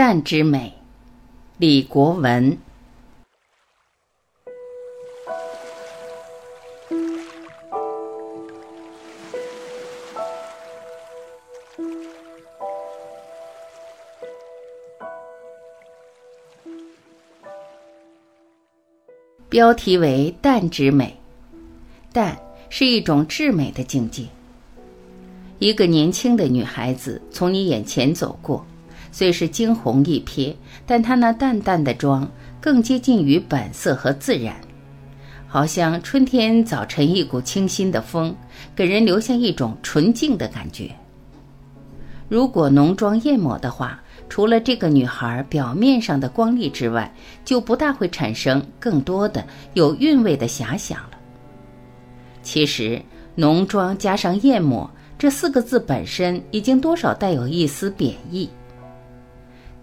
淡之美，李国文。标题为“淡之美”，淡是一种至美的境界。一个年轻的女孩子从你眼前走过。虽是惊鸿一瞥，但她那淡淡的妆更接近于本色和自然，好像春天早晨一股清新的风，给人留下一种纯净的感觉。如果浓妆艳抹的话，除了这个女孩表面上的光丽之外，就不大会产生更多的有韵味的遐想了。其实，浓妆加上艳抹这四个字本身，已经多少带有一丝贬义。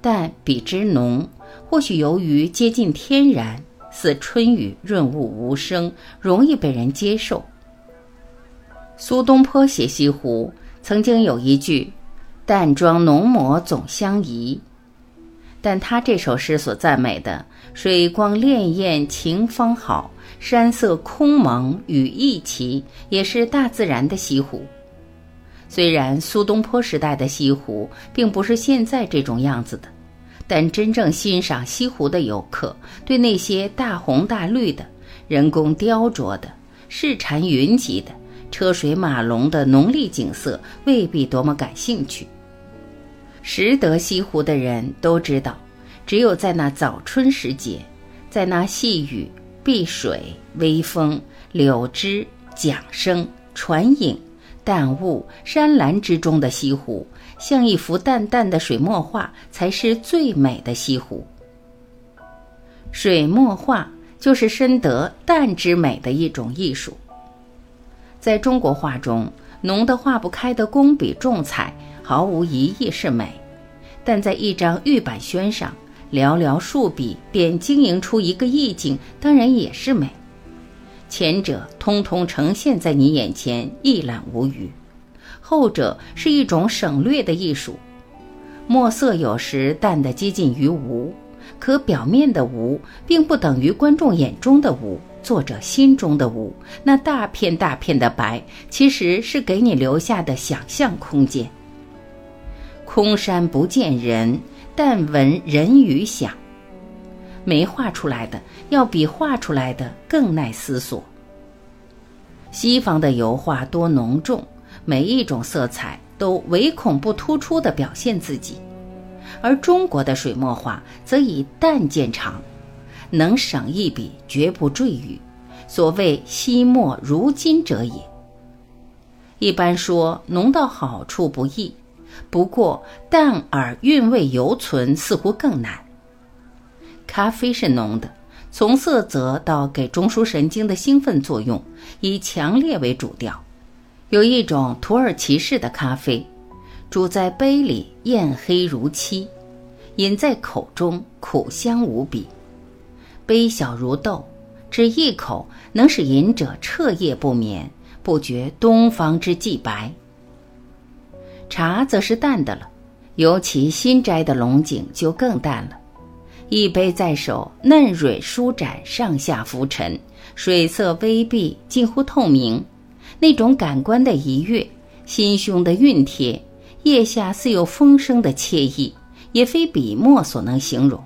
但比之浓，或许由于接近天然，似春雨润物无声，容易被人接受。苏东坡写西湖，曾经有一句：“淡妆浓抹总相宜。”但他这首诗所赞美的水光潋滟晴方好，山色空蒙雨亦奇，也是大自然的西湖。虽然苏东坡时代的西湖并不是现在这种样子的，但真正欣赏西湖的游客，对那些大红大绿的、人工雕琢的、市禅云集的、车水马龙的浓丽景色未必多么感兴趣。识得西湖的人都知道，只有在那早春时节，在那细雨、碧水、微风、柳枝、桨声、船影。淡雾山岚之中的西湖，像一幅淡淡的水墨画，才是最美的西湖。水墨画就是深得淡之美的一种艺术。在中国画中，浓得化不开的工笔重彩，毫无疑义是美；但在一张玉板宣上，寥寥数笔便经营出一个意境，当然也是美。前者通通呈现在你眼前，一览无余；后者是一种省略的艺术，墨色有时淡得接近于无，可表面的无并不等于观众眼中的无，作者心中的无。那大片大片的白，其实是给你留下的想象空间。空山不见人，但闻人语响。没画出来的，要比画出来的更耐思索。西方的油画多浓重，每一种色彩都唯恐不突出地表现自己，而中国的水墨画则以淡见长，能省一笔绝不赘语，所谓惜墨如金者也。一般说浓到好处不易，不过淡而韵味犹存，似乎更难。咖啡是浓的，从色泽到给中枢神经的兴奋作用，以强烈为主调。有一种土耳其式的咖啡，煮在杯里艳黑如漆，饮在口中苦香无比。杯小如豆，只一口能使饮者彻夜不眠，不觉东方之既白。茶则是淡的了，尤其新摘的龙井就更淡了。一杯在手，嫩蕊舒展，上下浮沉，水色微碧，近乎透明。那种感官的愉悦，心胸的熨帖，腋下似有风声的惬意，也非笔墨所能形容。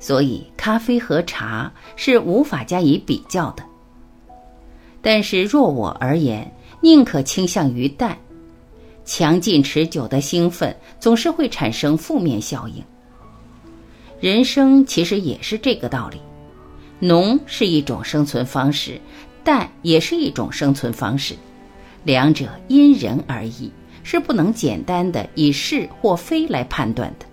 所以，咖啡和茶是无法加以比较的。但是，若我而言，宁可倾向于淡。强劲持久的兴奋，总是会产生负面效应。人生其实也是这个道理，浓是一种生存方式，淡也是一种生存方式，两者因人而异，是不能简单的以是或非来判断的。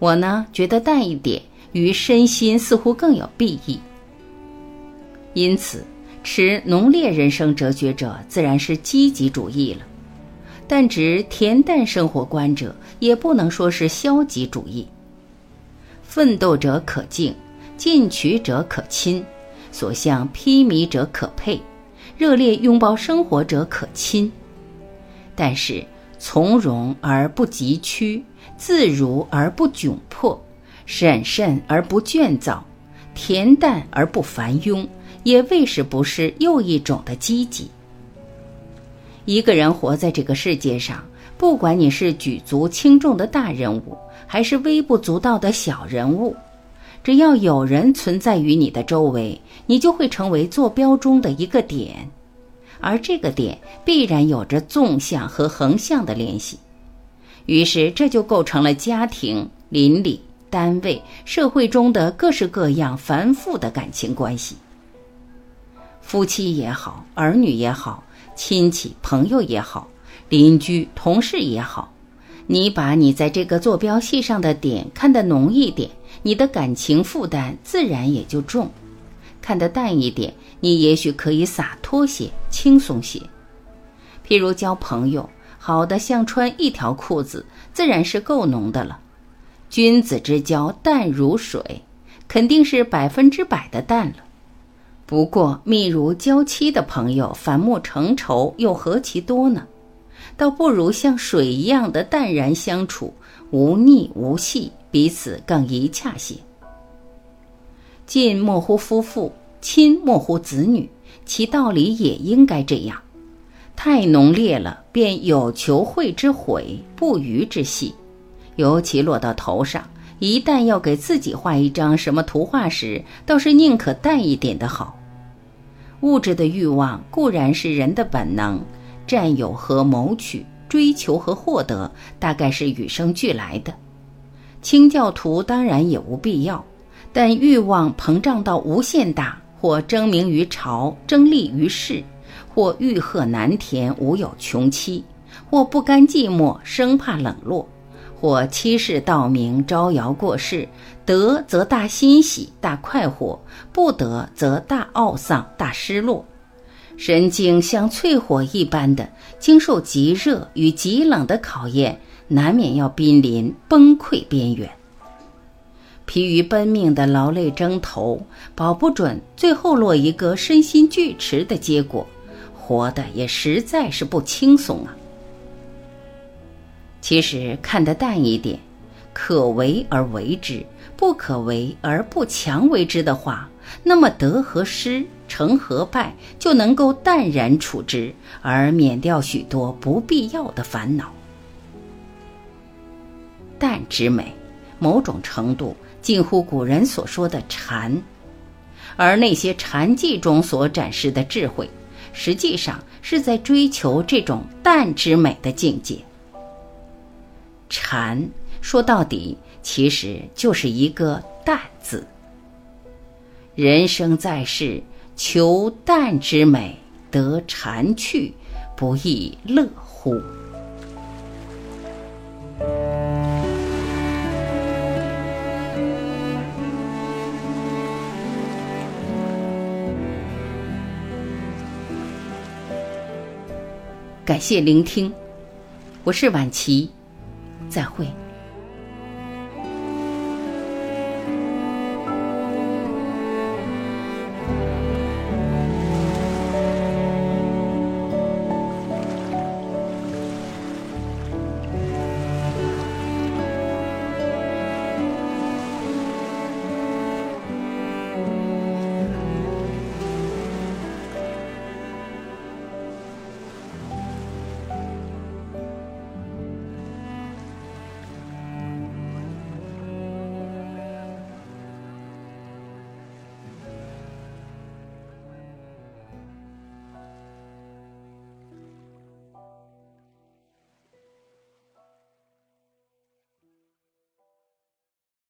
我呢，觉得淡一点于身心似乎更有裨益。因此，持浓烈人生哲学者自然是积极主义了，但执恬淡生活观者也不能说是消极主义。奋斗者可敬，进取者可亲，所向披靡者可佩，热烈拥抱生活者可亲。但是从容而不急趋，自如而不窘迫，审慎而不倦躁，恬淡而不繁庸，也未是不是又一种的积极。一个人活在这个世界上，不管你是举足轻重的大人物，还是微不足道的小人物，只要有人存在于你的周围，你就会成为坐标中的一个点，而这个点必然有着纵向和横向的联系。于是，这就构成了家庭、邻里、单位、社会中的各式各样繁复的感情关系。夫妻也好，儿女也好，亲戚朋友也好，邻居同事也好，你把你在这个坐标系上的点看得浓一点，你的感情负担自然也就重；看得淡一点，你也许可以洒脱些、轻松些。譬如交朋友。好的像穿一条裤子，自然是够浓的了。君子之交淡如水，肯定是百分之百的淡了。不过密如娇妻的朋友，反目成仇又何其多呢？倒不如像水一样的淡然相处，无腻无隙，彼此更宜洽些。近莫乎夫妇，亲莫乎子女，其道理也应该这样。太浓烈了，便有求会之悔，不虞之戏。尤其落到头上，一旦要给自己画一张什么图画时，倒是宁可淡一点的好。物质的欲望固然是人的本能，占有和谋取、追求和获得，大概是与生俱来的。清教徒当然也无必要，但欲望膨胀到无限大，或争名于朝，争利于世。或欲壑难填，无有穷期；或不甘寂寞，生怕冷落；或欺世盗名，招摇过市。得则大欣喜，大快活；不得则大懊丧，大失落。神经像淬火一般的，经受极热与极冷的考验，难免要濒临崩溃边缘。疲于奔命的劳累征头，保不准最后落一个身心俱驰的结果。活的也实在是不轻松啊。其实看得淡一点，可为而为之，不可为而不强为之的话，那么得和失，成和败，就能够淡然处之，而免掉许多不必要的烦恼。淡之美，某种程度近乎古人所说的禅，而那些禅偈中所展示的智慧。实际上是在追求这种淡之美的境界。禅说到底其实就是一个淡字。人生在世，求淡之美，得禅趣，不亦乐乎？感谢聆听，我是晚琪，再会。